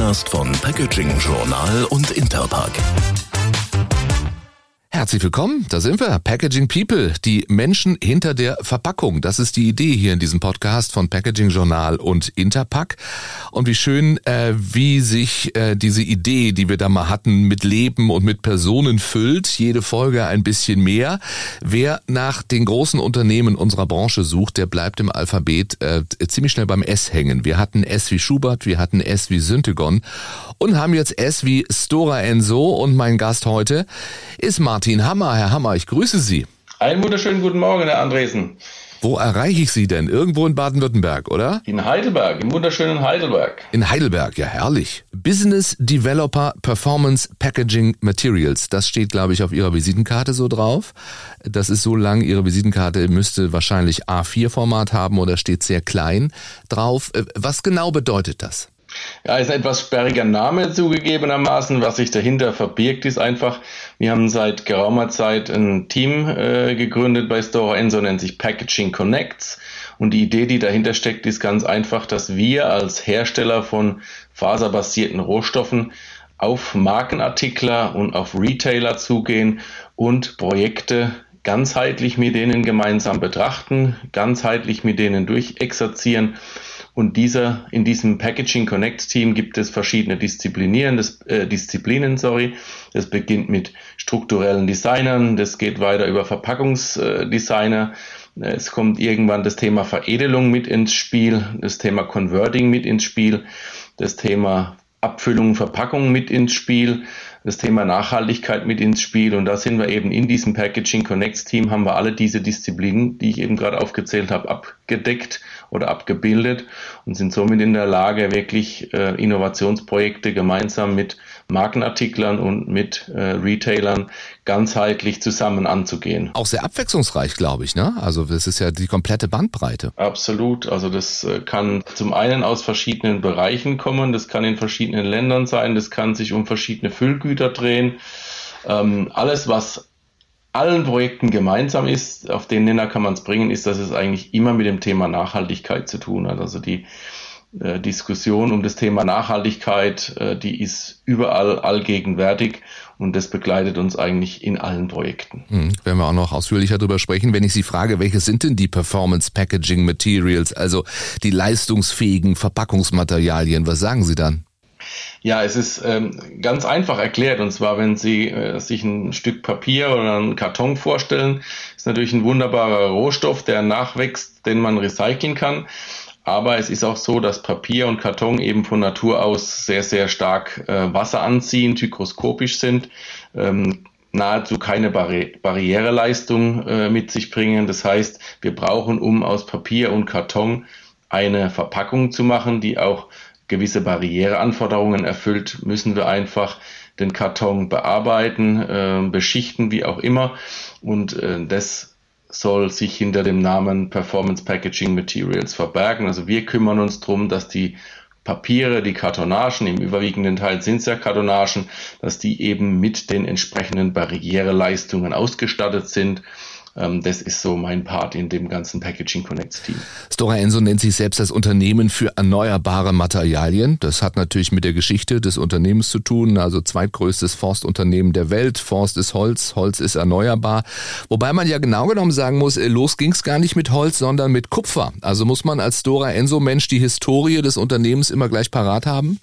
Podcast von Packaging Journal und Interpack. Herzlich willkommen, da sind wir. Packaging People, die Menschen hinter der Verpackung. Das ist die Idee hier in diesem Podcast von Packaging Journal und Interpack. Und wie schön, äh, wie sich äh, diese Idee, die wir da mal hatten, mit Leben und mit Personen füllt. Jede Folge ein bisschen mehr. Wer nach den großen Unternehmen unserer Branche sucht, der bleibt im Alphabet äh, ziemlich schnell beim S hängen. Wir hatten S wie Schubert, wir hatten S wie Syntagon und haben jetzt S wie Stora Enso. Und mein Gast heute ist Martin Martin Hammer. Herr Hammer, ich grüße Sie. Einen wunderschönen guten Morgen, Herr Andresen. Wo erreiche ich Sie denn? Irgendwo in Baden-Württemberg, oder? In Heidelberg, im wunderschönen Heidelberg. In Heidelberg, ja herrlich. Business Developer Performance Packaging Materials. Das steht, glaube ich, auf Ihrer Visitenkarte so drauf. Das ist so lang, Ihre Visitenkarte müsste wahrscheinlich A4-Format haben oder steht sehr klein drauf. Äh, was genau bedeutet das? Ja, ist ein etwas sperriger Name zugegebenermaßen. Was sich dahinter verbirgt, ist einfach, wir haben seit geraumer Zeit ein Team äh, gegründet bei Store Enso, nennt sich Packaging Connects. Und die Idee, die dahinter steckt, ist ganz einfach, dass wir als Hersteller von faserbasierten Rohstoffen auf Markenartikler und auf Retailer zugehen und Projekte ganzheitlich mit denen gemeinsam betrachten, ganzheitlich mit denen durchexerzieren und dieser, in diesem Packaging Connect Team gibt es verschiedene Disziplinieren, das, äh, Disziplinen, sorry. Das beginnt mit strukturellen Designern, das geht weiter über Verpackungsdesigner. Es kommt irgendwann das Thema Veredelung mit ins Spiel, das Thema Converting mit ins Spiel, das Thema Abfüllung, Verpackung mit ins Spiel, das Thema Nachhaltigkeit mit ins Spiel. Und da sind wir eben in diesem Packaging Connects Team, haben wir alle diese Disziplinen, die ich eben gerade aufgezählt habe, abgedeckt oder abgebildet und sind somit in der Lage, wirklich äh, Innovationsprojekte gemeinsam mit Markenartiklern und mit äh, Retailern ganzheitlich zusammen anzugehen. Auch sehr abwechslungsreich, glaube ich, ne? Also das ist ja die komplette Bandbreite. Absolut. Also das äh, kann zum einen aus verschiedenen Bereichen kommen, das kann in verschiedenen Ländern sein, das kann sich um verschiedene Füllgüter drehen. Ähm, alles, was allen Projekten gemeinsam ist, auf den Nenner kann man es bringen, ist, dass es eigentlich immer mit dem Thema Nachhaltigkeit zu tun hat. Also die äh, Diskussion um das Thema Nachhaltigkeit, äh, die ist überall allgegenwärtig und das begleitet uns eigentlich in allen Projekten. Hm, werden wir auch noch ausführlicher darüber sprechen. Wenn ich Sie frage, welche sind denn die Performance Packaging Materials, also die leistungsfähigen Verpackungsmaterialien, was sagen Sie dann? Ja, es ist ähm, ganz einfach erklärt. Und zwar, wenn Sie äh, sich ein Stück Papier oder einen Karton vorstellen, ist natürlich ein wunderbarer Rohstoff, der nachwächst, den man recyceln kann. Aber es ist auch so, dass Papier und Karton eben von Natur aus sehr, sehr stark äh, Wasser anziehen, hygroskopisch sind, ähm, nahezu keine Barri Barriereleistung äh, mit sich bringen. Das heißt, wir brauchen, um aus Papier und Karton eine Verpackung zu machen, die auch gewisse Barriereanforderungen erfüllt, müssen wir einfach den Karton bearbeiten, äh, beschichten, wie auch immer. Und äh, das soll sich hinter dem Namen Performance Packaging Materials verbergen. Also wir kümmern uns darum, dass die Papiere, die Kartonagen, im überwiegenden Teil sind es ja Kartonagen, dass die eben mit den entsprechenden Barriereleistungen ausgestattet sind das ist so mein Part in dem ganzen Packaging Connects Team. Stora Enso nennt sich selbst das Unternehmen für erneuerbare Materialien. Das hat natürlich mit der Geschichte des Unternehmens zu tun. Also zweitgrößtes Forstunternehmen der Welt. Forst ist Holz, Holz ist erneuerbar. Wobei man ja genau genommen sagen muss, äh, los ging es gar nicht mit Holz, sondern mit Kupfer. Also muss man als Stora Enso Mensch die Historie des Unternehmens immer gleich parat haben?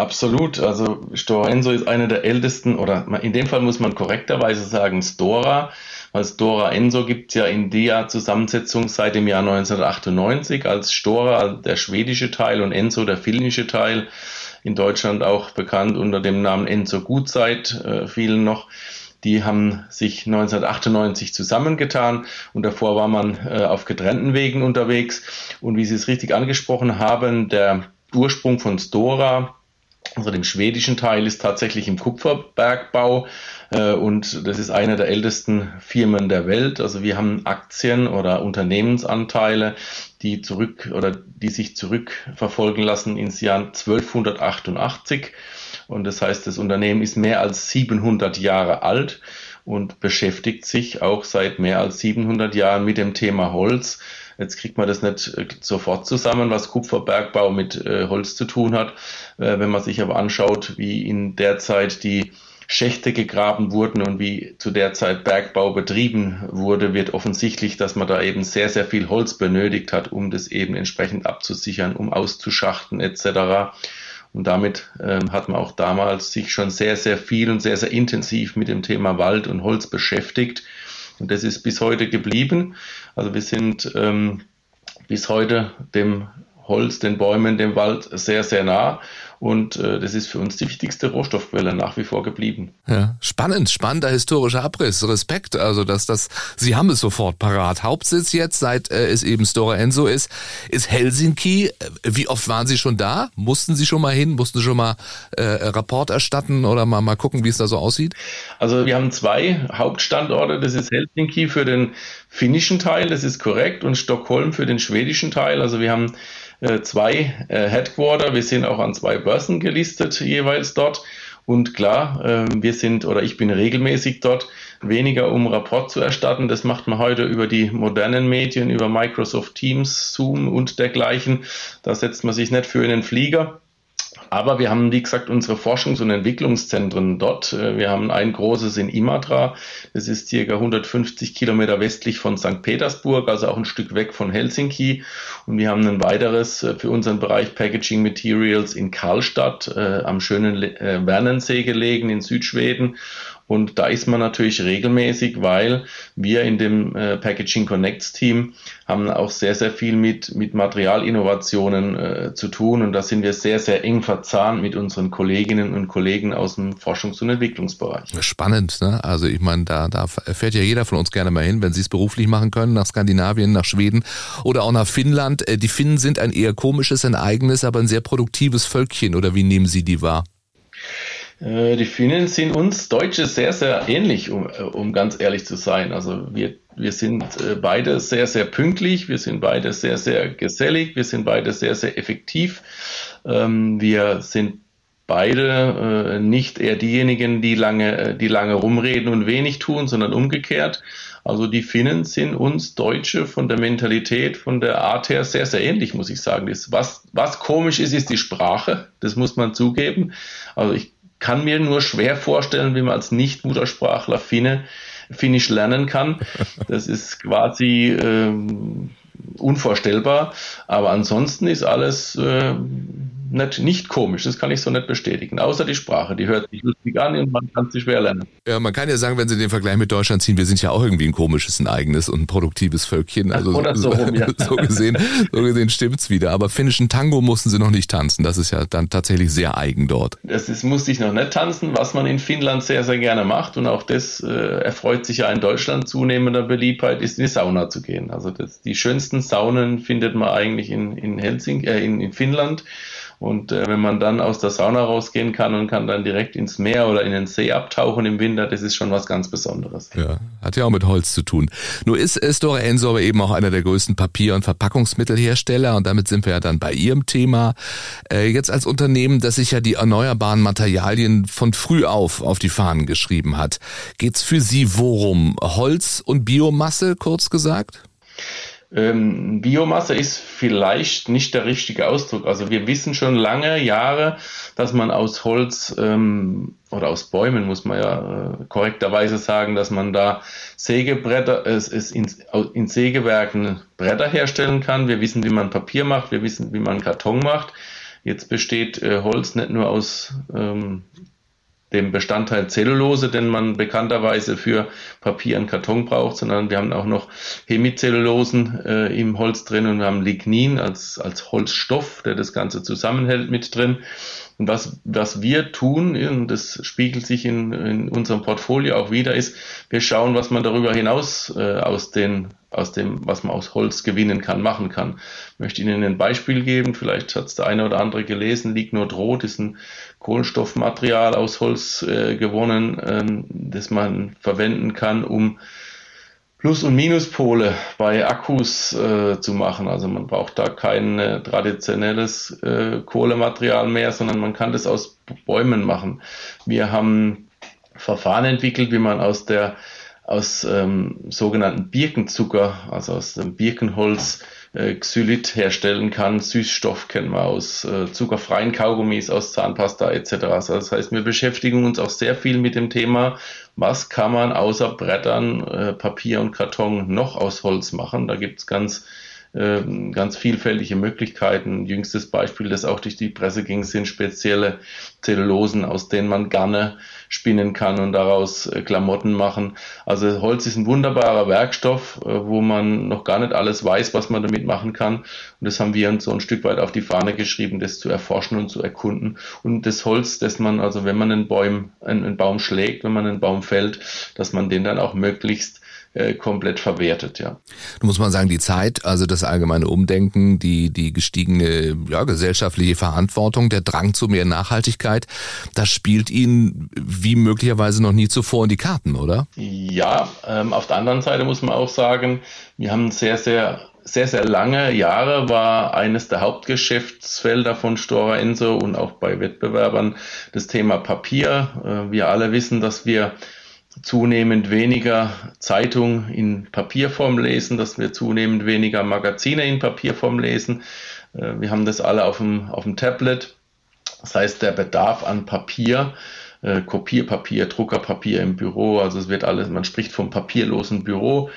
Absolut. Also Stora Enso ist eine der ältesten, oder in dem Fall muss man korrekterweise sagen Stora, weil Stora Enso gibt es ja in der Zusammensetzung seit dem Jahr 1998 als Stora der schwedische Teil und Enso der finnische Teil. In Deutschland auch bekannt unter dem Namen Enso Gutzeit, äh, vielen noch. Die haben sich 1998 zusammengetan und davor war man äh, auf getrennten Wegen unterwegs. Und wie Sie es richtig angesprochen haben, der Ursprung von Stora also dem schwedischen Teil ist tatsächlich im Kupferbergbau und das ist eine der ältesten Firmen der Welt. Also wir haben Aktien oder Unternehmensanteile, die zurück oder die sich zurückverfolgen lassen ins Jahr 1288 und das heißt, das Unternehmen ist mehr als 700 Jahre alt und beschäftigt sich auch seit mehr als 700 Jahren mit dem Thema Holz Jetzt kriegt man das nicht äh, sofort zusammen, was Kupferbergbau mit äh, Holz zu tun hat. Äh, wenn man sich aber anschaut, wie in der Zeit die Schächte gegraben wurden und wie zu der Zeit Bergbau betrieben wurde, wird offensichtlich, dass man da eben sehr, sehr viel Holz benötigt hat, um das eben entsprechend abzusichern, um auszuschachten etc. Und damit ähm, hat man auch damals sich schon sehr, sehr viel und sehr, sehr intensiv mit dem Thema Wald und Holz beschäftigt. Und das ist bis heute geblieben. Also wir sind ähm, bis heute dem Holz, den Bäumen, dem Wald sehr, sehr nah. Und äh, das ist für uns die wichtigste Rohstoffquelle nach wie vor geblieben. Ja, spannend, spannender historischer Abriss. Respekt. Also, dass das, Sie haben es sofort parat. Hauptsitz jetzt, seit äh, es eben Stora Enso ist, ist Helsinki. Äh, wie oft waren Sie schon da? Mussten Sie schon mal hin? Mussten Sie schon mal äh, Rapport erstatten oder mal, mal gucken, wie es da so aussieht? Also, wir haben zwei Hauptstandorte. Das ist Helsinki für den finnischen Teil, das ist korrekt, und Stockholm für den schwedischen Teil. Also, wir haben äh, zwei äh, Headquarter. Wir sind auch an zwei Börsen gelistet jeweils dort. Und klar, äh, wir sind oder ich bin regelmäßig dort, weniger um Rapport zu erstatten. Das macht man heute über die modernen Medien, über Microsoft Teams, Zoom und dergleichen. Da setzt man sich nicht für in den Flieger aber wir haben, wie gesagt, unsere Forschungs- und Entwicklungszentren dort. Äh, wir haben ein großes in Imatra. Das ist circa 150 Kilometer westlich von St. Petersburg, also auch ein Stück weg von Helsinki. Und wir haben ein weiteres äh, für unseren Bereich Packaging Materials in Karlstadt äh, am schönen äh, Wernensee gelegen in Südschweden. Und da ist man natürlich regelmäßig, weil wir in dem äh, Packaging Connects Team haben auch sehr, sehr viel mit, mit Materialinnovationen äh, zu tun. Und da sind wir sehr, sehr eng verzahnt mit unseren Kolleginnen und Kollegen aus dem Forschungs- und Entwicklungsbereich. Spannend, ne? Also ich meine, da, da fährt ja jeder von uns gerne mal hin, wenn sie es beruflich machen können, nach Skandinavien, nach Schweden oder auch nach Finnland. Äh, die Finnen sind ein eher komisches, ein eigenes, aber ein sehr produktives Völkchen. Oder wie nehmen Sie die wahr? Äh, die Finnen sind uns Deutsche sehr, sehr ähnlich, um, äh, um ganz ehrlich zu sein. Also wir, wir sind äh, beide sehr, sehr pünktlich, wir sind beide sehr, sehr gesellig, wir sind beide sehr, sehr effektiv. Ähm, wir sind beide nicht eher diejenigen, die lange, die lange rumreden und wenig tun, sondern umgekehrt. Also die Finnen sind uns Deutsche von der Mentalität, von der Art her sehr, sehr ähnlich, muss ich sagen. Das, was, was komisch ist, ist die Sprache. Das muss man zugeben. Also ich kann mir nur schwer vorstellen, wie man als Nicht-Muttersprachler Finne, Finnisch lernen kann. Das ist quasi ähm, unvorstellbar. Aber ansonsten ist alles äh, nicht, nicht komisch, das kann ich so nicht bestätigen. Außer die Sprache, die hört sich lustig an und man kann sie schwer lernen. Ja, man kann ja sagen, wenn Sie den Vergleich mit Deutschland ziehen, wir sind ja auch irgendwie ein komisches, ein eigenes und ein produktives Völkchen. Also Oder so, rum, ja. so gesehen, so gesehen stimmt's wieder. Aber finnischen Tango mussten Sie noch nicht tanzen. Das ist ja dann tatsächlich sehr eigen dort. Das ist, musste ich noch nicht tanzen, was man in Finnland sehr, sehr gerne macht. Und auch das äh, erfreut sich ja in Deutschland zunehmender Beliebtheit, ist in die Sauna zu gehen. Also das, die schönsten Saunen findet man eigentlich in, in Helsinki, äh, in, in Finnland. Und äh, wenn man dann aus der Sauna rausgehen kann und kann dann direkt ins Meer oder in den See abtauchen im Winter, das ist schon was ganz Besonderes. Ja, hat ja auch mit Holz zu tun. Nur ist Stora Enso aber eben auch einer der größten Papier- und Verpackungsmittelhersteller und damit sind wir ja dann bei Ihrem Thema. Äh, jetzt als Unternehmen, das sich ja die erneuerbaren Materialien von früh auf auf die Fahnen geschrieben hat, geht's für Sie worum? Holz und Biomasse, kurz gesagt? Ähm, Biomasse ist vielleicht nicht der richtige Ausdruck. Also wir wissen schon lange Jahre, dass man aus Holz ähm, oder aus Bäumen muss man ja äh, korrekterweise sagen, dass man da Sägebretter, es, es in, in Sägewerken Bretter herstellen kann. Wir wissen, wie man Papier macht, wir wissen, wie man Karton macht. Jetzt besteht äh, Holz nicht nur aus ähm, dem Bestandteil Zellulose, den man bekannterweise für Papier und Karton braucht, sondern wir haben auch noch Hemicellulosen äh, im Holz drin und wir haben Lignin als, als Holzstoff, der das Ganze zusammenhält mit drin. Und was, was wir tun, und das spiegelt sich in, in unserem Portfolio auch wieder, ist, wir schauen, was man darüber hinaus äh, aus, den, aus dem, was man aus Holz gewinnen kann, machen kann. Ich möchte Ihnen ein Beispiel geben, vielleicht hat es der eine oder andere gelesen, Lignodrot ist ein Kohlenstoffmaterial aus Holz äh, gewonnen, ähm, das man verwenden kann, um Plus- und Minuspole bei Akkus äh, zu machen. Also man braucht da kein äh, traditionelles äh, Kohlematerial mehr, sondern man kann das aus Bäumen machen. Wir haben Verfahren entwickelt, wie man aus der aus ähm, sogenannten Birkenzucker, also aus dem Birkenholz, äh, Xylit herstellen kann. Süßstoff kennen wir aus äh, zuckerfreien Kaugummis, aus Zahnpasta etc. Also das heißt, wir beschäftigen uns auch sehr viel mit dem Thema, was kann man außer Brettern, äh, Papier und Karton noch aus Holz machen. Da gibt's ganz ähm, ganz vielfältige Möglichkeiten. Jüngstes Beispiel, das auch durch die Presse ging, sind spezielle Zellulosen, aus denen man Garne spinnen kann und daraus äh, Klamotten machen. Also Holz ist ein wunderbarer Werkstoff, äh, wo man noch gar nicht alles weiß, was man damit machen kann. Und das haben wir uns so ein Stück weit auf die Fahne geschrieben, das zu erforschen und zu erkunden. Und das Holz, das man, also wenn man einen Baum, einen Baum schlägt, wenn man einen Baum fällt, dass man den dann auch möglichst äh, komplett verwertet, ja. Du muss man sagen, die Zeit, also das allgemeine Umdenken, die, die gestiegene ja, gesellschaftliche Verantwortung, der Drang zu mehr Nachhaltigkeit, das spielt Ihnen wie möglicherweise noch nie zuvor in die Karten, oder? Ja, ähm, auf der anderen Seite muss man auch sagen, wir haben sehr, sehr sehr, sehr lange Jahre war eines der Hauptgeschäftsfelder von Stora Enso und auch bei Wettbewerbern das Thema Papier. Äh, wir alle wissen, dass wir zunehmend weniger Zeitung in Papierform lesen, dass wir zunehmend weniger Magazine in Papierform lesen. Äh, wir haben das alle auf dem, auf dem Tablet. Das heißt, der Bedarf an Papier, äh, Kopierpapier, Druckerpapier im Büro, also es wird alles, man spricht vom papierlosen Büro,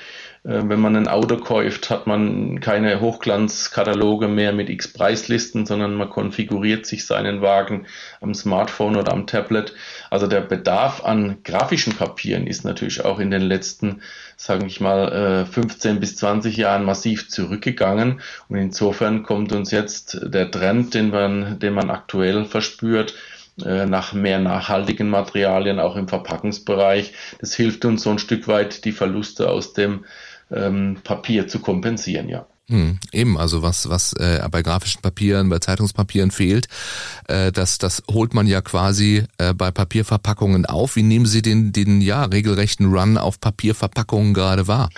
äh, wenn man ein Auto kauft, hat man keine Hochglanzkataloge mehr mit X-Preislisten, sondern man konfiguriert sich seinen Wagen am Smartphone oder am Tablet. Also der Bedarf an grafischen Papieren ist natürlich auch in den letzten, sage ich mal, 15 äh, bis 20 Jahren massiv zurückgegangen. Und insofern kommt uns jetzt der Trend, den man, den man aktuell verspürt, äh, nach mehr nachhaltigen Materialien, auch im Verpackungsbereich. Das hilft uns so ein Stück weit, die Verluste aus dem ähm, Papier zu kompensieren, ja. Hm, eben, also was, was äh, bei grafischen Papieren, bei Zeitungspapieren fehlt, äh, das, das holt man ja quasi äh, bei Papierverpackungen auf. Wie nehmen Sie den, den ja, regelrechten Run auf Papierverpackungen gerade wahr?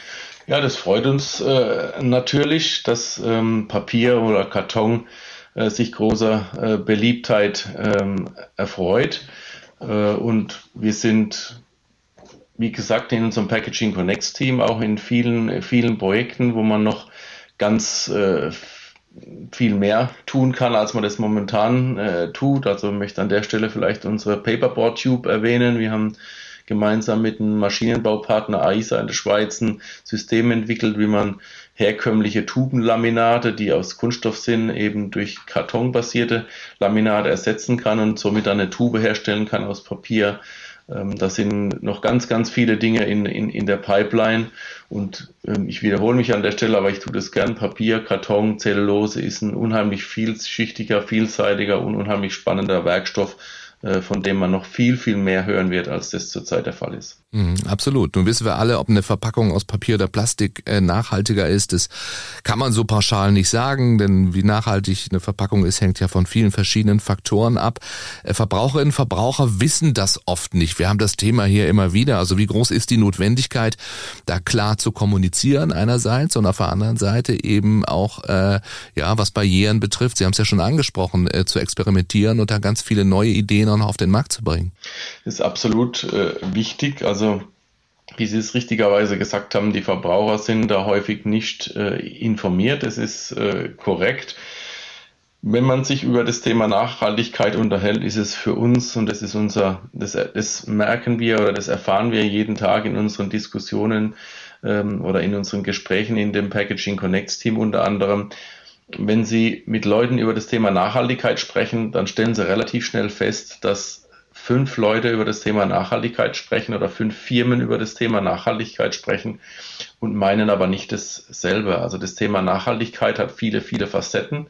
Ja, das freut uns äh, natürlich, dass ähm, Papier oder Karton äh, sich großer äh, Beliebtheit ähm, erfreut. Äh, und wir sind wie gesagt, in unserem Packaging Connects Team auch in vielen, vielen Projekten, wo man noch ganz äh, viel mehr tun kann, als man das momentan äh, tut. Also möchte an der Stelle vielleicht unsere Paperboard Tube erwähnen. Wir haben gemeinsam mit einem Maschinenbaupartner AISA in der Schweiz ein System entwickelt, wie man herkömmliche Tubenlaminate, die aus Kunststoff sind, eben durch kartonbasierte Laminate ersetzen kann und somit eine Tube herstellen kann aus Papier, ähm, das sind noch ganz, ganz viele Dinge in, in, in der Pipeline. Und ähm, ich wiederhole mich an der Stelle, aber ich tue das gern. Papier, Karton, Zellulose ist ein unheimlich vielschichtiger, vielseitiger und unheimlich spannender Werkstoff, von dem man noch viel, viel mehr hören wird, als das zurzeit der Fall ist. Mhm, absolut. Nun wissen wir alle, ob eine Verpackung aus Papier oder Plastik äh, nachhaltiger ist. Das kann man so pauschal nicht sagen, denn wie nachhaltig eine Verpackung ist, hängt ja von vielen verschiedenen Faktoren ab. Äh, Verbraucherinnen und Verbraucher wissen das oft nicht. Wir haben das Thema hier immer wieder. Also wie groß ist die Notwendigkeit, da klar zu kommunizieren einerseits und auf der anderen Seite eben auch, äh, ja, was Barrieren betrifft, Sie haben es ja schon angesprochen, äh, zu experimentieren und da ganz viele neue Ideen noch auf den Markt zu bringen. Das ist absolut äh, wichtig. Also also, wie Sie es richtigerweise gesagt haben, die Verbraucher sind da häufig nicht äh, informiert. Es ist äh, korrekt. Wenn man sich über das Thema Nachhaltigkeit unterhält, ist es für uns, und das ist unser, das, das merken wir oder das erfahren wir jeden Tag in unseren Diskussionen ähm, oder in unseren Gesprächen in dem Packaging Connects Team unter anderem, wenn Sie mit Leuten über das Thema Nachhaltigkeit sprechen, dann stellen Sie relativ schnell fest, dass fünf Leute über das Thema Nachhaltigkeit sprechen oder fünf Firmen über das Thema Nachhaltigkeit sprechen und meinen aber nicht dasselbe. Also das Thema Nachhaltigkeit hat viele, viele Facetten.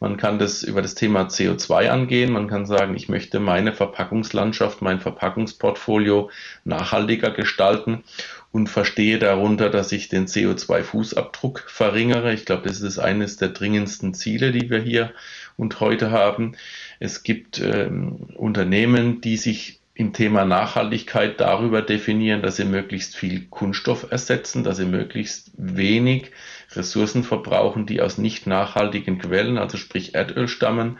Man kann das über das Thema CO2 angehen. Man kann sagen, ich möchte meine Verpackungslandschaft, mein Verpackungsportfolio nachhaltiger gestalten und verstehe darunter, dass ich den CO2-Fußabdruck verringere. Ich glaube, das ist eines der dringendsten Ziele, die wir hier und heute haben. Es gibt ähm, Unternehmen, die sich im Thema Nachhaltigkeit darüber definieren, dass sie möglichst viel Kunststoff ersetzen, dass sie möglichst wenig Ressourcen verbrauchen, die aus nicht nachhaltigen Quellen, also sprich Erdöl stammen.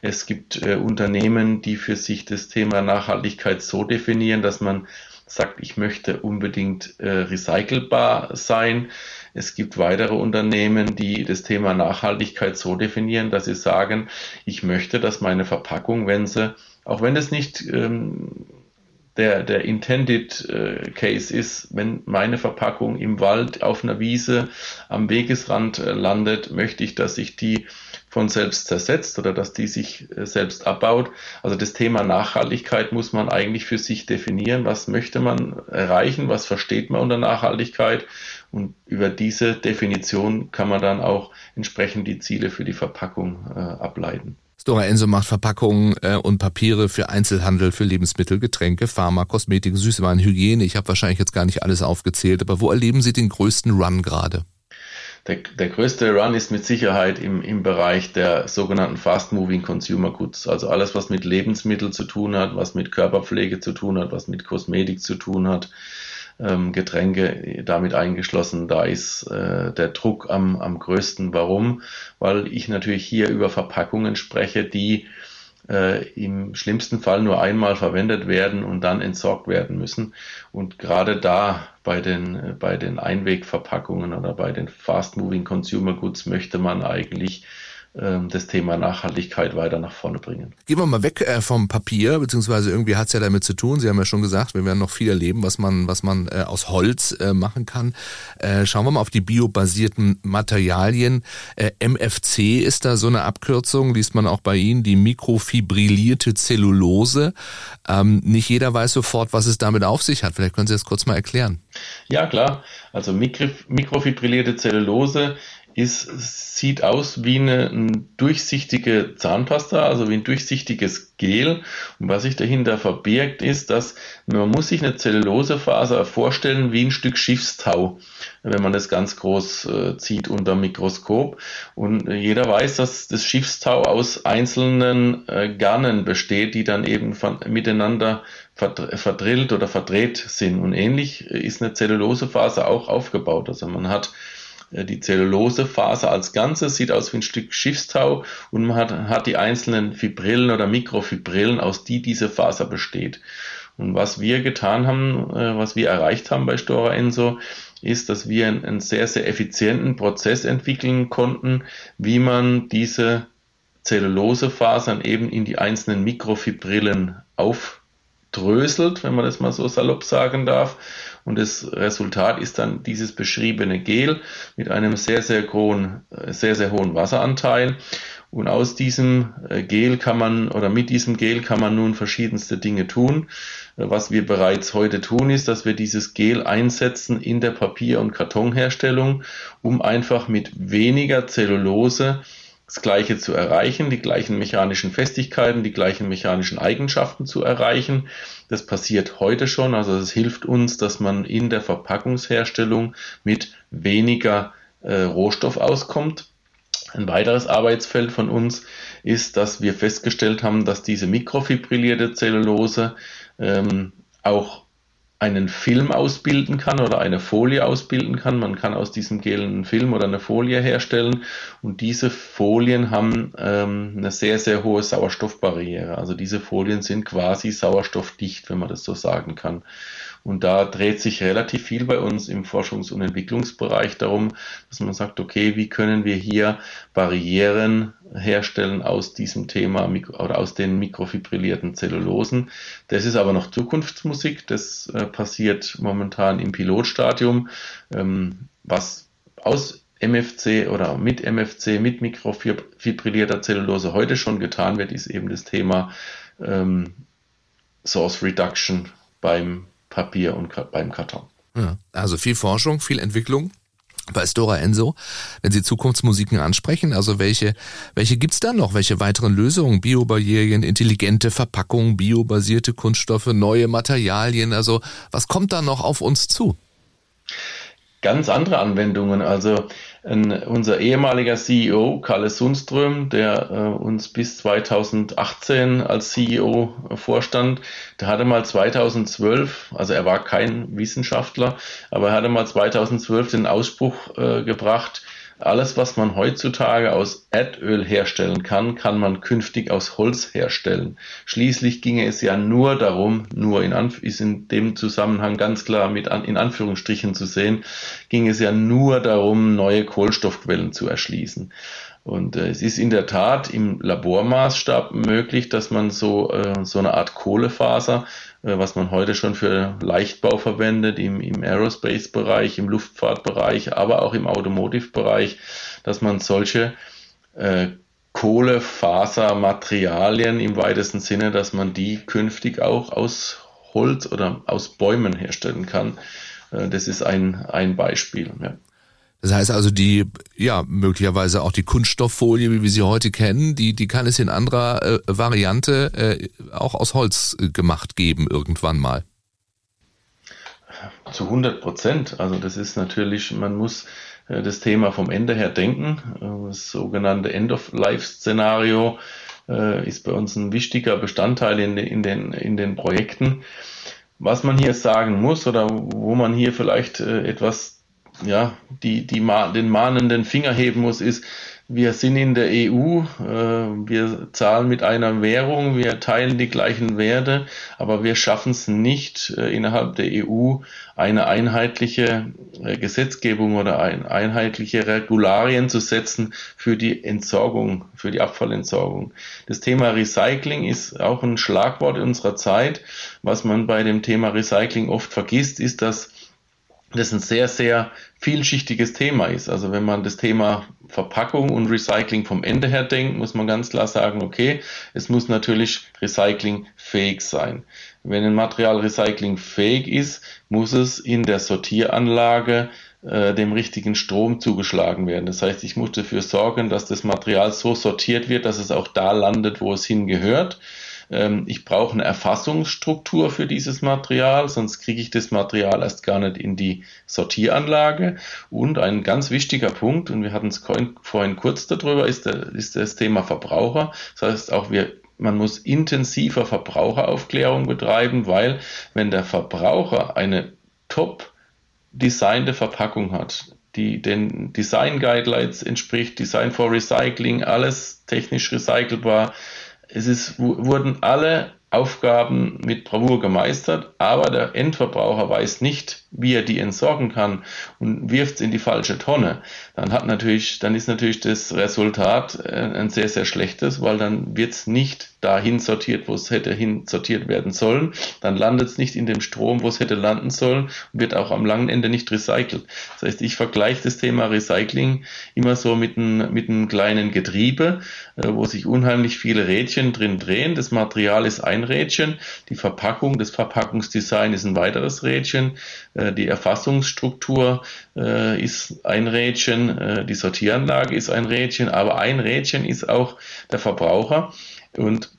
Es gibt äh, Unternehmen, die für sich das Thema Nachhaltigkeit so definieren, dass man sagt, ich möchte unbedingt äh, recycelbar sein. Es gibt weitere Unternehmen, die das Thema Nachhaltigkeit so definieren, dass sie sagen, ich möchte, dass meine Verpackung, wenn sie, auch wenn es nicht ähm, der, der intended äh, Case ist, wenn meine Verpackung im Wald auf einer Wiese am Wegesrand äh, landet, möchte ich, dass sich die von selbst zersetzt oder dass die sich äh, selbst abbaut. Also das Thema Nachhaltigkeit muss man eigentlich für sich definieren. Was möchte man erreichen? Was versteht man unter Nachhaltigkeit? Und über diese Definition kann man dann auch entsprechend die Ziele für die Verpackung äh, ableiten. Stora Enso macht Verpackungen äh, und Papiere für Einzelhandel, für Lebensmittel, Getränke, Pharma, Kosmetik, Süßwaren, Hygiene. Ich habe wahrscheinlich jetzt gar nicht alles aufgezählt, aber wo erleben Sie den größten Run gerade? Der, der größte Run ist mit Sicherheit im, im Bereich der sogenannten Fast-Moving Consumer Goods. Also alles, was mit Lebensmitteln zu tun hat, was mit Körperpflege zu tun hat, was mit Kosmetik zu tun hat ähm, Getränke damit eingeschlossen. Da ist äh, der Druck am, am größten. Warum? Weil ich natürlich hier über Verpackungen spreche, die äh, im schlimmsten Fall nur einmal verwendet werden und dann entsorgt werden müssen. Und gerade da bei den, äh, bei den Einwegverpackungen oder bei den Fast-Moving Consumer Goods möchte man eigentlich das Thema Nachhaltigkeit weiter nach vorne bringen. Gehen wir mal weg äh, vom Papier, beziehungsweise irgendwie hat es ja damit zu tun. Sie haben ja schon gesagt, wir werden noch viel erleben, was man, was man äh, aus Holz äh, machen kann. Schauen wir mal auf die biobasierten Materialien. MFC ist da so eine Abkürzung, liest man auch bei Ihnen, die mikrofibrillierte Zellulose. Ähm, nicht jeder weiß sofort, was es damit auf sich hat. Vielleicht können Sie das kurz mal erklären. Ja, klar. Also mikrofibrillierte Zellulose ist, sieht aus wie eine, eine, durchsichtige Zahnpasta, also wie ein durchsichtiges Gel. Und was sich dahinter verbirgt, ist, dass man muss sich eine Zellulosefaser vorstellen wie ein Stück Schiffstau, wenn man das ganz groß äh, zieht unter Mikroskop. Und jeder weiß, dass das Schiffstau aus einzelnen äh, Garnen besteht, die dann eben von, miteinander verdrillt oder verdreht sind. Und ähnlich ist eine Zellulosefaser auch aufgebaut. Also man hat die Zellulosefaser als Ganzes sieht aus wie ein Stück Schiffstau und man hat, hat die einzelnen Fibrillen oder Mikrofibrillen, aus die diese Faser besteht. Und was wir getan haben, äh, was wir erreicht haben bei Stora Enso, ist, dass wir einen sehr, sehr effizienten Prozess entwickeln konnten, wie man diese Zellulosefasern eben in die einzelnen Mikrofibrillen aufdröselt, wenn man das mal so salopp sagen darf und das Resultat ist dann dieses beschriebene Gel mit einem sehr, sehr hohen, sehr, sehr hohen Wasseranteil. Und aus diesem äh, Gel kann man oder mit diesem Gel kann man nun verschiedenste Dinge tun. Äh, was wir bereits heute tun, ist, dass wir dieses Gel einsetzen in der Papier- und Kartonherstellung, um einfach mit weniger Zellulose das Gleiche zu erreichen, die gleichen mechanischen Festigkeiten, die gleichen mechanischen Eigenschaften zu erreichen. Das passiert heute schon, also es hilft uns, dass man in der Verpackungsherstellung mit weniger äh, Rohstoff auskommt. Ein weiteres Arbeitsfeld von uns ist, dass wir festgestellt haben, dass diese mikrofibrillierte Zellulose ähm, auch einen Film ausbilden kann oder eine Folie ausbilden kann. Man kann aus diesem Gel einen Film oder eine Folie herstellen und diese Folien haben ähm, eine sehr, sehr hohe Sauerstoffbarriere. Also diese Folien sind quasi sauerstoffdicht, wenn man das so sagen kann. Und da dreht sich relativ viel bei uns im Forschungs- und Entwicklungsbereich darum, dass man sagt, okay, wie können wir hier Barrieren herstellen aus diesem Thema oder aus den mikrofibrillierten Zellulosen. Das ist aber noch Zukunftsmusik. Das äh, passiert momentan im Pilotstadium, ähm, was aus MFC oder mit MFC, mit mikrofibrillierter Zellulose heute schon getan wird, ist eben das Thema ähm, Source Reduction beim Papier und beim Karton. Ja, also viel Forschung, viel Entwicklung bei Stora Enso, wenn Sie Zukunftsmusiken ansprechen, also welche, welche gibt's da noch? Welche weiteren Lösungen? Biobarrieren, intelligente Verpackungen, biobasierte Kunststoffe, neue Materialien, also was kommt da noch auf uns zu? Ganz andere Anwendungen, also ein, unser ehemaliger CEO, Kalle Sundström, der äh, uns bis 2018 als CEO vorstand, der hatte mal 2012, also er war kein Wissenschaftler, aber er hatte mal 2012 den Ausspruch äh, gebracht, alles, was man heutzutage aus Erdöl herstellen kann, kann man künftig aus Holz herstellen. Schließlich ginge es ja nur darum, nur in Anf ist in dem Zusammenhang ganz klar mit an, in Anführungsstrichen zu sehen, ging es ja nur darum, neue Kohlenstoffquellen zu erschließen. Und äh, es ist in der Tat im Labormaßstab möglich, dass man so, äh, so eine Art Kohlefaser, äh, was man heute schon für Leichtbau verwendet, im, im Aerospace-Bereich, im Luftfahrtbereich, aber auch im Automotive-Bereich, dass man solche äh, Kohlefasermaterialien im weitesten Sinne, dass man die künftig auch aus Holz oder aus Bäumen herstellen kann. Äh, das ist ein, ein Beispiel. Ja. Das heißt also, die, ja, möglicherweise auch die Kunststofffolie, wie wir sie heute kennen, die, die kann es in anderer äh, Variante äh, auch aus Holz äh, gemacht geben, irgendwann mal. Zu 100 Prozent. Also das ist natürlich, man muss äh, das Thema vom Ende her denken. Äh, das sogenannte End-of-Life-Szenario äh, ist bei uns ein wichtiger Bestandteil in, in, den, in den Projekten. Was man hier sagen muss oder wo man hier vielleicht etwas ja, die, die den mahnenden Finger heben muss, ist, wir sind in der EU, äh, wir zahlen mit einer Währung, wir teilen die gleichen Werte, aber wir schaffen es nicht, äh, innerhalb der EU eine einheitliche äh, Gesetzgebung oder ein, einheitliche Regularien zu setzen für die Entsorgung, für die Abfallentsorgung. Das Thema Recycling ist auch ein Schlagwort unserer Zeit. Was man bei dem Thema Recycling oft vergisst, ist, dass das ein sehr, sehr vielschichtiges Thema ist. Also wenn man das Thema Verpackung und Recycling vom Ende her denkt, muss man ganz klar sagen, okay, es muss natürlich recyclingfähig sein. Wenn ein Material recyclingfähig ist, muss es in der Sortieranlage äh, dem richtigen Strom zugeschlagen werden. Das heißt, ich muss dafür sorgen, dass das Material so sortiert wird, dass es auch da landet, wo es hingehört. Ähm, ich brauche eine Erfassungsstruktur für dieses Material, sonst kriege ich das Material erst gar nicht in die Sortieranlage. Und ein ganz wichtiger Punkt, und wir hatten es vorhin kurz darüber, ist, der, ist das Thema Verbraucher. Das heißt, auch wir man muss intensiver Verbraucheraufklärung betreiben, weil wenn der Verbraucher eine top designte Verpackung hat, die den Design Guidelines entspricht, Design for Recycling, alles technisch recycelbar, es ist, wurden alle Aufgaben mit Bravour gemeistert, aber der Endverbraucher weiß nicht, wie er die entsorgen kann und wirft es in die falsche Tonne. Dann hat natürlich, dann ist natürlich das Resultat äh, ein sehr, sehr schlechtes, weil dann wird es nicht dahin sortiert, wo es hätte hin sortiert werden sollen. Dann landet es nicht in dem Strom, wo es hätte landen sollen und wird auch am langen Ende nicht recycelt. Das heißt, ich vergleiche das Thema Recycling immer so mit einem, mit einem kleinen Getriebe, äh, wo sich unheimlich viele Rädchen drin drehen. Das Material ist ein Rädchen, die Verpackung, das Verpackungsdesign ist ein weiteres Rädchen, äh, die Erfassungsstruktur äh, ist ein Rädchen, die Sortieranlage ist ein Rädchen, aber ein Rädchen ist auch der Verbraucher. Und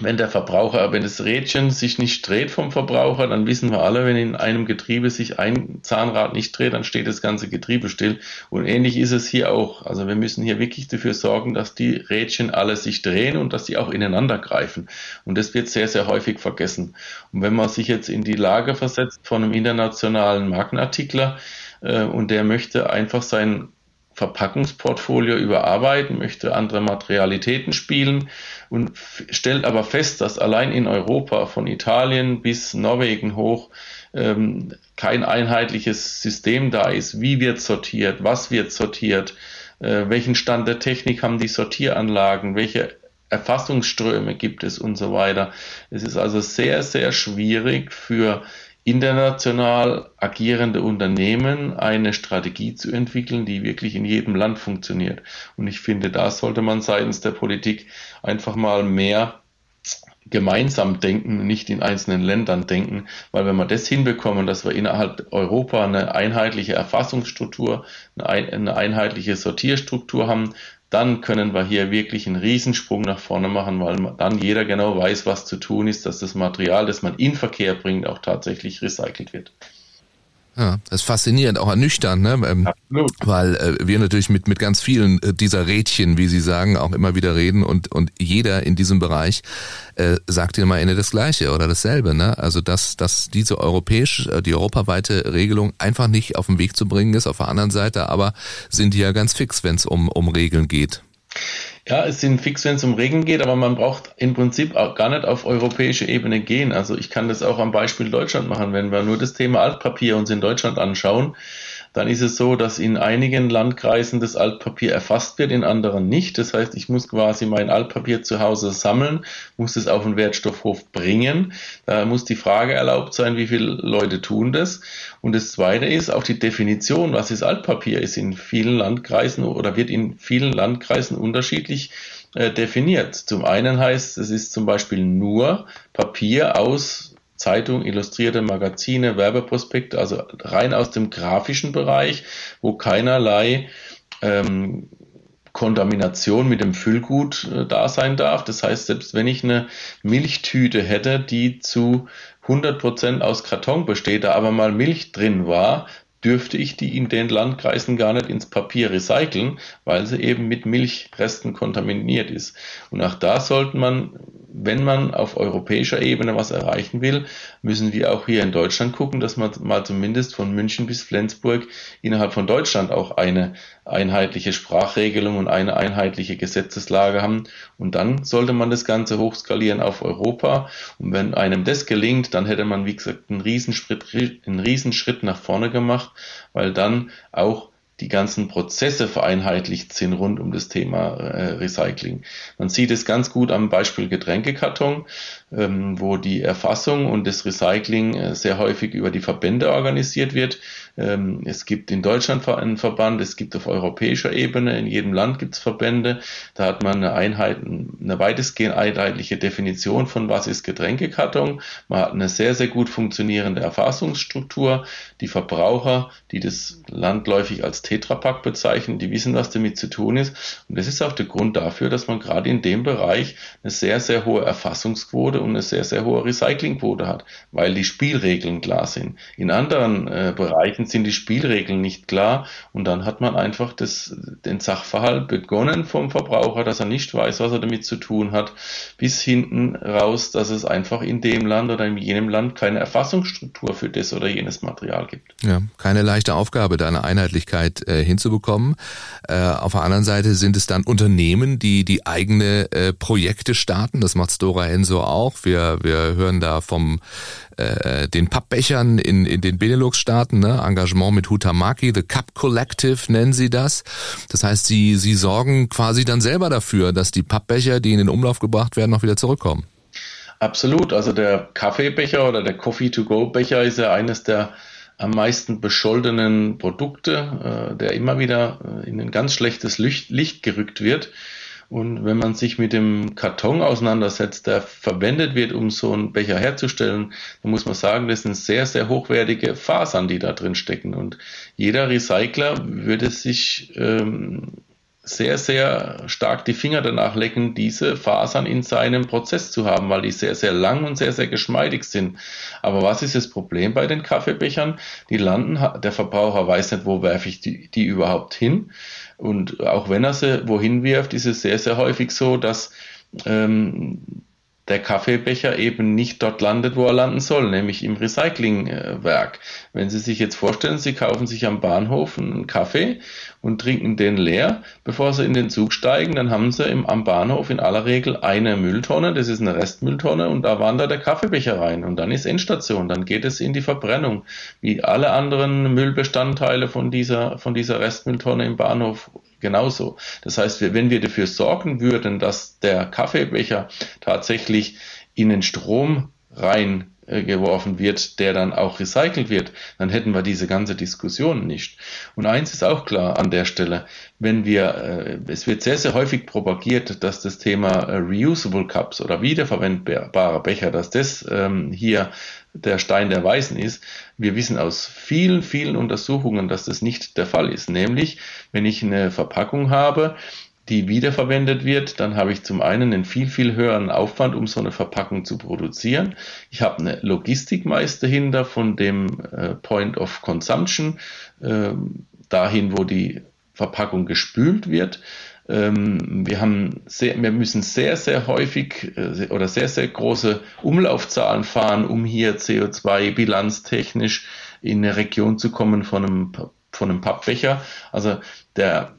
wenn der Verbraucher, wenn das Rädchen sich nicht dreht vom Verbraucher, dann wissen wir alle, wenn in einem Getriebe sich ein Zahnrad nicht dreht, dann steht das ganze Getriebe still. Und ähnlich ist es hier auch. Also wir müssen hier wirklich dafür sorgen, dass die Rädchen alle sich drehen und dass sie auch ineinander greifen. Und das wird sehr, sehr häufig vergessen. Und wenn man sich jetzt in die Lage versetzt von einem internationalen Markenartikler, äh, und der möchte einfach sein Verpackungsportfolio überarbeiten, möchte andere Materialitäten spielen und stellt aber fest, dass allein in Europa von Italien bis Norwegen hoch ähm, kein einheitliches System da ist. Wie wird sortiert? Was wird sortiert? Äh, welchen Stand der Technik haben die Sortieranlagen? Welche Erfassungsströme gibt es und so weiter? Es ist also sehr, sehr schwierig für international agierende Unternehmen eine Strategie zu entwickeln, die wirklich in jedem Land funktioniert. Und ich finde, da sollte man seitens der Politik einfach mal mehr gemeinsam denken, nicht in einzelnen Ländern denken, weil wenn wir das hinbekommen, dass wir innerhalb Europa eine einheitliche Erfassungsstruktur, eine einheitliche Sortierstruktur haben, dann können wir hier wirklich einen Riesensprung nach vorne machen, weil dann jeder genau weiß, was zu tun ist, dass das Material, das man in Verkehr bringt, auch tatsächlich recycelt wird. Ja, das ist faszinierend, auch ernüchternd, ne? Ähm, Absolut. Weil äh, wir natürlich mit, mit ganz vielen äh, dieser Rädchen, wie Sie sagen, auch immer wieder reden und, und jeder in diesem Bereich äh, sagt Ihnen am Ende das Gleiche oder dasselbe, ne? Also dass, dass diese europäische, äh, die europaweite Regelung einfach nicht auf den Weg zu bringen ist. Auf der anderen Seite aber sind die ja ganz fix, wenn es um, um Regeln geht. Ja, es sind fix, wenn es um Regeln geht, aber man braucht im Prinzip auch gar nicht auf europäische Ebene gehen. Also ich kann das auch am Beispiel Deutschland machen. Wenn wir nur das Thema Altpapier uns in Deutschland anschauen, dann ist es so, dass in einigen Landkreisen das Altpapier erfasst wird, in anderen nicht. Das heißt, ich muss quasi mein Altpapier zu Hause sammeln, muss es auf den Wertstoffhof bringen. Da muss die Frage erlaubt sein, wie viele Leute tun das. Und das Zweite ist auch die Definition, was ist Altpapier, ist in vielen Landkreisen oder wird in vielen Landkreisen unterschiedlich äh, definiert. Zum einen heißt, es ist zum Beispiel nur Papier aus Zeitung, illustrierte Magazine, Werbeprospekte, also rein aus dem grafischen Bereich, wo keinerlei ähm, Kontamination mit dem Füllgut äh, da sein darf. Das heißt, selbst wenn ich eine Milchtüte hätte, die zu 100% aus Karton besteht, da aber mal Milch drin war, dürfte ich die in den Landkreisen gar nicht ins Papier recyceln, weil sie eben mit Milchresten kontaminiert ist. Und auch da sollte man wenn man auf europäischer Ebene was erreichen will, müssen wir auch hier in Deutschland gucken, dass man mal zumindest von München bis Flensburg innerhalb von Deutschland auch eine einheitliche Sprachregelung und eine einheitliche Gesetzeslage haben. Und dann sollte man das Ganze hochskalieren auf Europa. Und wenn einem das gelingt, dann hätte man, wie gesagt, einen Riesenschritt, einen Riesenschritt nach vorne gemacht, weil dann auch die ganzen Prozesse vereinheitlicht sind rund um das Thema äh, Recycling. Man sieht es ganz gut am Beispiel Getränkekarton, ähm, wo die Erfassung und das Recycling äh, sehr häufig über die Verbände organisiert wird. Ähm, es gibt in Deutschland einen Verband, es gibt auf europäischer Ebene, in jedem Land gibt es Verbände. Da hat man eine Einheit, eine weitestgehend einheitliche Definition von was ist Getränkekarton. Man hat eine sehr, sehr gut funktionierende Erfassungsstruktur. Die Verbraucher, die das landläufig als Tetrapack bezeichnen, die wissen, was damit zu tun ist. Und das ist auch der Grund dafür, dass man gerade in dem Bereich eine sehr, sehr hohe Erfassungsquote und eine sehr, sehr hohe Recyclingquote hat, weil die Spielregeln klar sind. In anderen äh, Bereichen sind die Spielregeln nicht klar und dann hat man einfach das, den Sachverhalt begonnen vom Verbraucher, dass er nicht weiß, was er damit zu tun hat, bis hinten raus, dass es einfach in dem Land oder in jenem Land keine Erfassungsstruktur für das oder jenes Material gibt. Ja, keine leichte Aufgabe, da eine Einheitlichkeit äh, hinzubekommen. Äh, auf der anderen Seite sind es dann Unternehmen, die die eigene äh, Projekte starten. Das macht Stora Enso auch. Wir, wir hören da vom äh, den Pappbechern in, in den Benelux-Staaten, ne? Engagement mit Hutamaki, The Cup Collective nennen sie das. Das heißt, sie, sie sorgen quasi dann selber dafür, dass die Pappbecher, die in den Umlauf gebracht werden, noch wieder zurückkommen. Absolut. Also der Kaffeebecher oder der Coffee-to-go-Becher ist ja eines der am meisten bescholtenen Produkte, äh, der immer wieder äh, in ein ganz schlechtes Licht, Licht gerückt wird. Und wenn man sich mit dem Karton auseinandersetzt, der verwendet wird, um so einen Becher herzustellen, dann muss man sagen, das sind sehr, sehr hochwertige Fasern, die da drin stecken. Und jeder Recycler würde sich ähm, sehr, sehr stark die Finger danach lecken, diese Fasern in seinem Prozess zu haben, weil die sehr, sehr lang und sehr, sehr geschmeidig sind. Aber was ist das Problem bei den Kaffeebechern? Die landen, der Verbraucher weiß nicht, wo werfe ich die, die überhaupt hin. Und auch wenn er sie wohin wirft, ist es sehr, sehr häufig so, dass ähm, der Kaffeebecher eben nicht dort landet, wo er landen soll, nämlich im Recyclingwerk. Wenn Sie sich jetzt vorstellen, Sie kaufen sich am Bahnhof einen Kaffee und trinken den leer, bevor Sie in den Zug steigen, dann haben Sie im, am Bahnhof in aller Regel eine Mülltonne, das ist eine Restmülltonne und da wandert der Kaffeebecher rein und dann ist Endstation, dann geht es in die Verbrennung, wie alle anderen Müllbestandteile von dieser, von dieser Restmülltonne im Bahnhof genauso. Das heißt, wenn wir dafür sorgen würden, dass der Kaffeebecher tatsächlich in den Strom rein geworfen wird, der dann auch recycelt wird, dann hätten wir diese ganze Diskussion nicht. Und eins ist auch klar an der Stelle, wenn wir, äh, es wird sehr, sehr häufig propagiert, dass das Thema äh, Reusable Cups oder wiederverwendbare Becher, dass das ähm, hier der Stein der Weisen ist. Wir wissen aus vielen, vielen Untersuchungen, dass das nicht der Fall ist. Nämlich, wenn ich eine Verpackung habe, die wiederverwendet wird, dann habe ich zum einen einen viel, viel höheren Aufwand, um so eine Verpackung zu produzieren. Ich habe eine Logistik meist dahinter von dem äh, Point of Consumption äh, dahin, wo die Verpackung gespült wird. Ähm, wir, haben sehr, wir müssen sehr, sehr häufig äh, oder sehr, sehr große Umlaufzahlen fahren, um hier CO2-bilanztechnisch in eine Region zu kommen von einem, von einem Pappbecher. Also der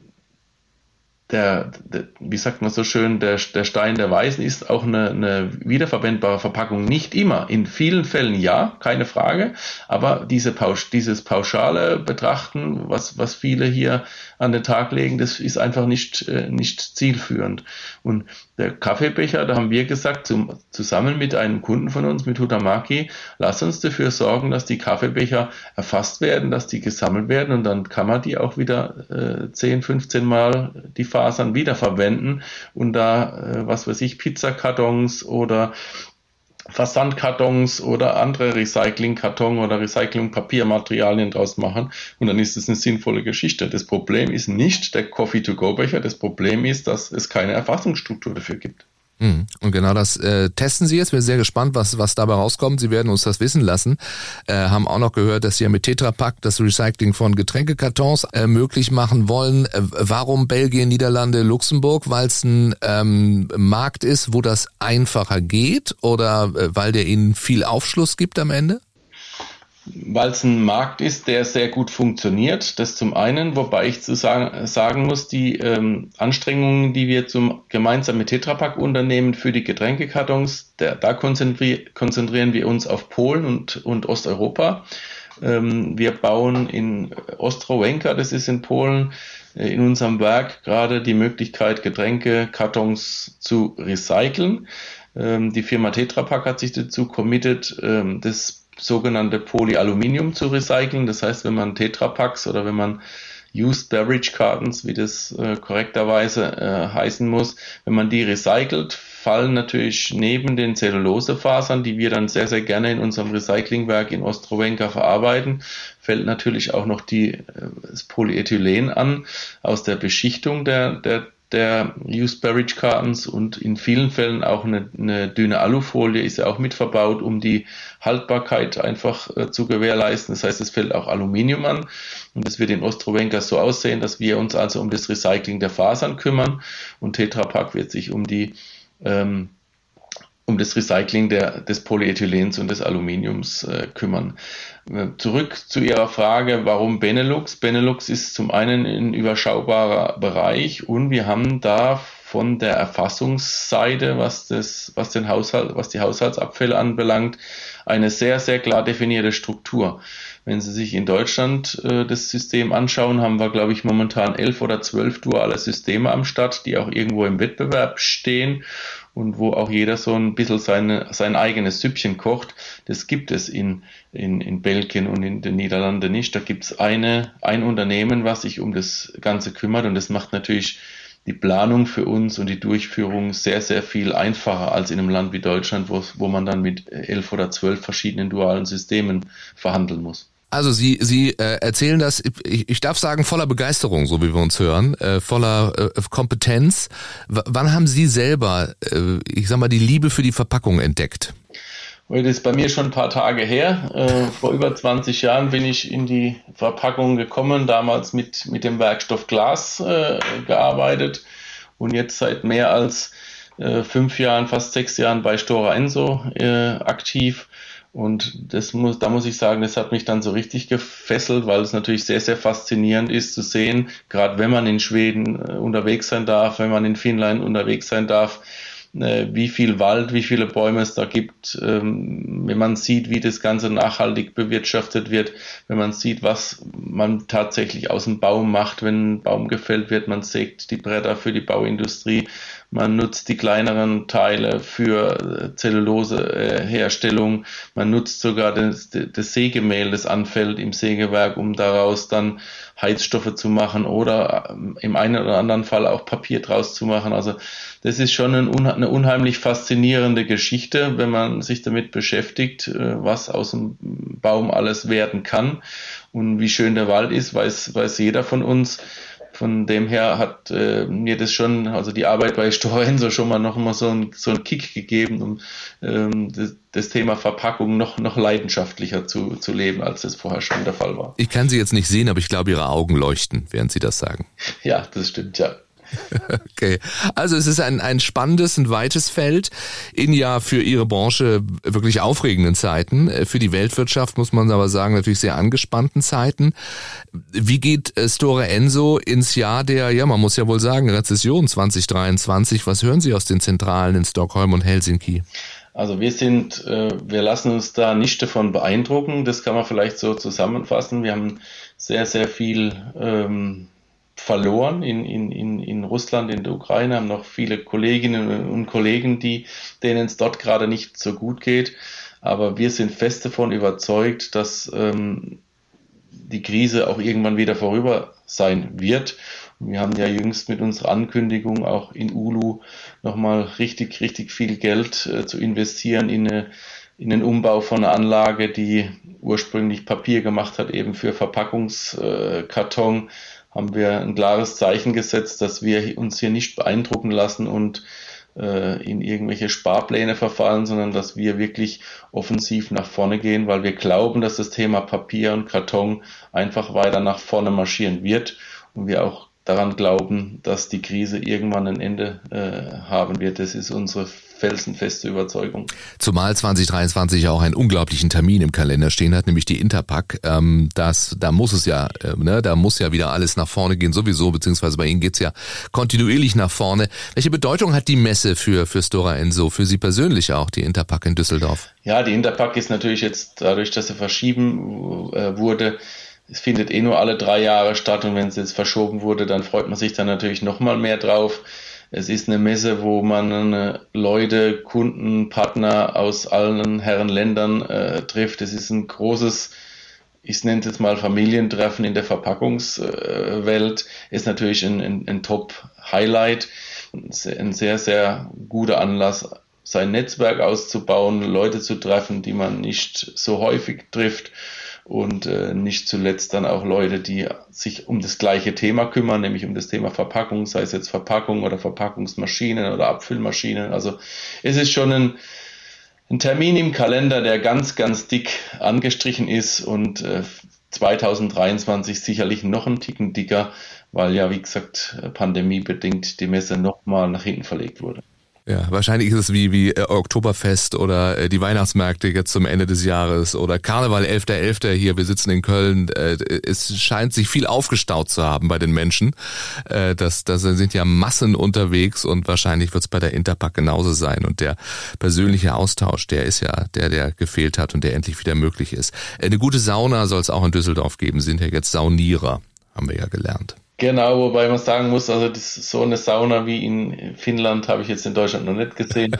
der, der, wie sagt man so schön, der, der Stein der Weisen ist auch eine, eine wiederverwendbare Verpackung. Nicht immer. In vielen Fällen ja, keine Frage. Aber diese Pausch, dieses pauschale Betrachten, was, was viele hier an den Tag legen, das ist einfach nicht, äh, nicht zielführend. Und der Kaffeebecher, da haben wir gesagt, zum, zusammen mit einem Kunden von uns, mit Hutamaki, lass uns dafür sorgen, dass die Kaffeebecher erfasst werden, dass die gesammelt werden und dann kann man die auch wieder äh, 10, 15 Mal die Fasern wiederverwenden und da, äh, was weiß ich, Pizzakartons oder Versandkartons oder andere Recyclingkarton oder Recyclingpapiermaterialien draus machen und dann ist es eine sinnvolle Geschichte. Das Problem ist nicht der Coffee-to-go-Becher, das Problem ist, dass es keine Erfassungsstruktur dafür gibt. Mhm. Und genau das äh, testen Sie jetzt. Wir sind sehr gespannt, was, was dabei rauskommt. Sie werden uns das wissen lassen. Äh, haben auch noch gehört, dass Sie ja mit Tetra Pak das Recycling von Getränkekartons äh, möglich machen wollen. Äh, warum Belgien, Niederlande, Luxemburg? Weil es ein ähm, Markt ist, wo das einfacher geht oder äh, weil der Ihnen viel Aufschluss gibt am Ende? Weil es ein Markt ist, der sehr gut funktioniert. Das zum einen, wobei ich zu sagen, sagen muss, die ähm, Anstrengungen, die wir zum gemeinsam mit Tetrapack unternehmen für die Getränkekartons, der, da konzentri konzentrieren wir uns auf Polen und, und Osteuropa. Ähm, wir bauen in Ostrowenka, das ist in Polen, äh, in unserem Werk gerade die Möglichkeit, Getränkekartons zu recyceln. Ähm, die Firma Tetrapack hat sich dazu committed, ähm, das sogenannte Polyaluminium zu recyceln. Das heißt, wenn man Tetrapacks oder wenn man Used Beverage Cartons, wie das äh, korrekterweise äh, heißen muss, wenn man die recycelt, fallen natürlich neben den Zellulosefasern, die wir dann sehr, sehr gerne in unserem Recyclingwerk in Ostrowenka verarbeiten, fällt natürlich auch noch die, äh, das Polyethylen an aus der Beschichtung der, der der Used Beverage Cartons und in vielen Fällen auch eine, eine dünne Alufolie ist ja auch mit verbaut, um die Haltbarkeit einfach äh, zu gewährleisten. Das heißt, es fällt auch Aluminium an und es wird in Ostrowenka so aussehen, dass wir uns also um das Recycling der Fasern kümmern und Tetra Pak wird sich um die ähm, um das Recycling der, des Polyethylens und des Aluminiums äh, kümmern. Äh, zurück zu Ihrer Frage, warum Benelux? Benelux ist zum einen ein überschaubarer Bereich und wir haben da von der Erfassungsseite, was das, was den Haushalt, was die Haushaltsabfälle anbelangt, eine sehr, sehr klar definierte Struktur. Wenn Sie sich in Deutschland äh, das System anschauen, haben wir, glaube ich, momentan elf oder zwölf duale Systeme am Start, die auch irgendwo im Wettbewerb stehen und wo auch jeder so ein bisschen seine, sein eigenes Süppchen kocht. Das gibt es in, in, in Belgien und in den Niederlanden nicht. Da gibt es eine, ein Unternehmen, was sich um das Ganze kümmert und das macht natürlich die Planung für uns und die Durchführung sehr, sehr viel einfacher als in einem Land wie Deutschland, wo, wo man dann mit elf oder zwölf verschiedenen dualen Systemen verhandeln muss. Also Sie, Sie äh, erzählen das, ich, ich darf sagen, voller Begeisterung, so wie wir uns hören, äh, voller äh, Kompetenz. W wann haben Sie selber, äh, ich sag mal, die Liebe für die Verpackung entdeckt? Das ist bei mir schon ein paar Tage her. Äh, vor über 20 Jahren bin ich in die Verpackung gekommen, damals mit, mit dem Werkstoff Glas äh, gearbeitet und jetzt seit mehr als äh, fünf Jahren, fast sechs Jahren bei Stora Enso äh, aktiv und das muss, da muss ich sagen, das hat mich dann so richtig gefesselt, weil es natürlich sehr, sehr faszinierend ist zu sehen, gerade wenn man in Schweden äh, unterwegs sein darf, wenn man in Finnland unterwegs sein darf, äh, wie viel Wald, wie viele Bäume es da gibt, ähm, wenn man sieht, wie das Ganze nachhaltig bewirtschaftet wird, wenn man sieht, was man tatsächlich aus dem Baum macht, wenn ein Baum gefällt wird, man sägt die Bretter für die Bauindustrie, man nutzt die kleineren Teile für Zelluloseherstellung, man nutzt sogar das, das Sägemehl, das anfällt im Sägewerk, um daraus dann Heizstoffe zu machen oder ähm, im einen oder anderen Fall auch Papier draus zu machen. Also das ist schon eine unheimlich faszinierende Geschichte, wenn man sich damit beschäftigt, äh, was aus dem Baum alles werden kann und wie schön der Wald ist, weiß, weiß jeder von uns von dem her hat äh, mir das schon, also die Arbeit bei Storenso schon mal noch mal so einen so einen Kick gegeben, um ähm, das, das Thema Verpackung noch, noch leidenschaftlicher zu, zu leben, als es vorher schon der Fall war. Ich kann Sie jetzt nicht sehen, aber ich glaube, Ihre Augen leuchten, während Sie das sagen. Ja, das stimmt, ja. Okay, also es ist ein, ein spannendes, ein weites Feld in ja für Ihre Branche wirklich aufregenden Zeiten. Für die Weltwirtschaft muss man aber sagen, natürlich sehr angespannten Zeiten. Wie geht äh, Store Enso ins Jahr der, ja man muss ja wohl sagen, Rezession 2023? Was hören Sie aus den Zentralen in Stockholm und Helsinki? Also wir sind, äh, wir lassen uns da nicht davon beeindrucken. Das kann man vielleicht so zusammenfassen. Wir haben sehr, sehr viel ähm, verloren in, in, in, in Russland, in der Ukraine, haben noch viele Kolleginnen und Kollegen, die, denen es dort gerade nicht so gut geht. Aber wir sind fest davon überzeugt, dass ähm, die Krise auch irgendwann wieder vorüber sein wird. Wir haben ja jüngst mit unserer Ankündigung auch in Ulu nochmal richtig, richtig viel Geld äh, zu investieren in, eine, in den Umbau von einer Anlage, die ursprünglich Papier gemacht hat, eben für Verpackungskarton. Äh, haben wir ein klares Zeichen gesetzt, dass wir uns hier nicht beeindrucken lassen und äh, in irgendwelche Sparpläne verfallen, sondern dass wir wirklich offensiv nach vorne gehen, weil wir glauben, dass das Thema Papier und Karton einfach weiter nach vorne marschieren wird und wir auch daran glauben, dass die Krise irgendwann ein Ende äh, haben wird. Das ist unsere felsenfeste Überzeugung. Zumal 2023 auch einen unglaublichen Termin im Kalender stehen hat, nämlich die Interpack. Ähm, das, da muss es ja, äh, ne, da muss ja wieder alles nach vorne gehen, sowieso, beziehungsweise bei Ihnen geht's ja kontinuierlich nach vorne. Welche Bedeutung hat die Messe für, für Stora Enso, für Sie persönlich auch, die Interpack in Düsseldorf? Ja, die Interpack ist natürlich jetzt dadurch, dass sie verschieben äh, wurde, es findet eh nur alle drei Jahre statt und wenn es jetzt verschoben wurde, dann freut man sich dann natürlich noch mal mehr drauf. Es ist eine Messe, wo man Leute, Kunden, Partner aus allen Herren Ländern äh, trifft. Es ist ein großes, ich nenne es jetzt mal Familientreffen in der Verpackungswelt. Äh, ist natürlich ein, ein, ein Top-Highlight, ein sehr, sehr guter Anlass, sein Netzwerk auszubauen, Leute zu treffen, die man nicht so häufig trifft und äh, nicht zuletzt dann auch Leute, die sich um das gleiche Thema kümmern, nämlich um das Thema Verpackung, sei es jetzt Verpackung oder Verpackungsmaschinen oder Abfüllmaschinen. Also es ist schon ein, ein Termin im Kalender, der ganz, ganz dick angestrichen ist und äh, 2023 sicherlich noch ein Ticken dicker, weil ja, wie gesagt, pandemiebedingt die Messe nochmal nach hinten verlegt wurde. Ja, wahrscheinlich ist es wie, wie äh, Oktoberfest oder äh, die Weihnachtsmärkte jetzt zum Ende des Jahres oder Karneval 11.11. .11. hier, wir sitzen in Köln. Äh, es scheint sich viel aufgestaut zu haben bei den Menschen. Äh, das, das sind ja Massen unterwegs und wahrscheinlich wird es bei der Interpack genauso sein. Und der persönliche Austausch, der ist ja der, der gefehlt hat und der endlich wieder möglich ist. Äh, eine gute Sauna soll es auch in Düsseldorf geben, sind ja jetzt Saunierer, haben wir ja gelernt. Genau, wobei man sagen muss, also das, so eine Sauna wie in Finnland habe ich jetzt in Deutschland noch nicht gesehen.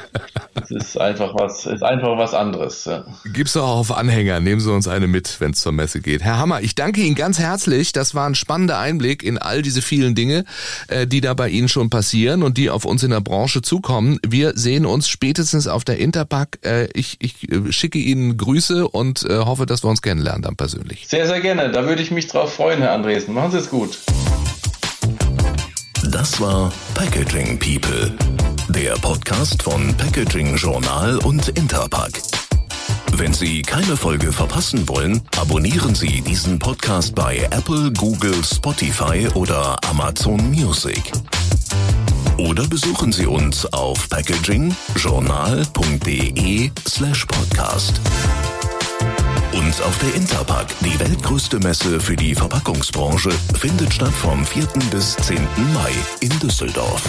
Das ist einfach was, ist einfach was anderes. Ja. Gibt's auch auf Anhänger. Nehmen Sie uns eine mit, wenn es zur Messe geht. Herr Hammer, ich danke Ihnen ganz herzlich. Das war ein spannender Einblick in all diese vielen Dinge, äh, die da bei Ihnen schon passieren und die auf uns in der Branche zukommen. Wir sehen uns spätestens auf der Interpack. Äh, ich, ich äh, schicke Ihnen Grüße und hoffe, dass wir uns kennenlernen dann persönlich. Sehr, sehr gerne. Da würde ich mich drauf freuen, Herr Andresen. Machen Sie es gut. Das war Packaging People, der Podcast von Packaging Journal und Interpack. Wenn Sie keine Folge verpassen wollen, abonnieren Sie diesen Podcast bei Apple, Google, Spotify oder Amazon Music. Oder besuchen Sie uns auf packagingjournal.de slash podcast. Und auf der Interpack, die weltgrößte Messe für die Verpackungsbranche, findet statt vom 4. bis 10. Mai in Düsseldorf.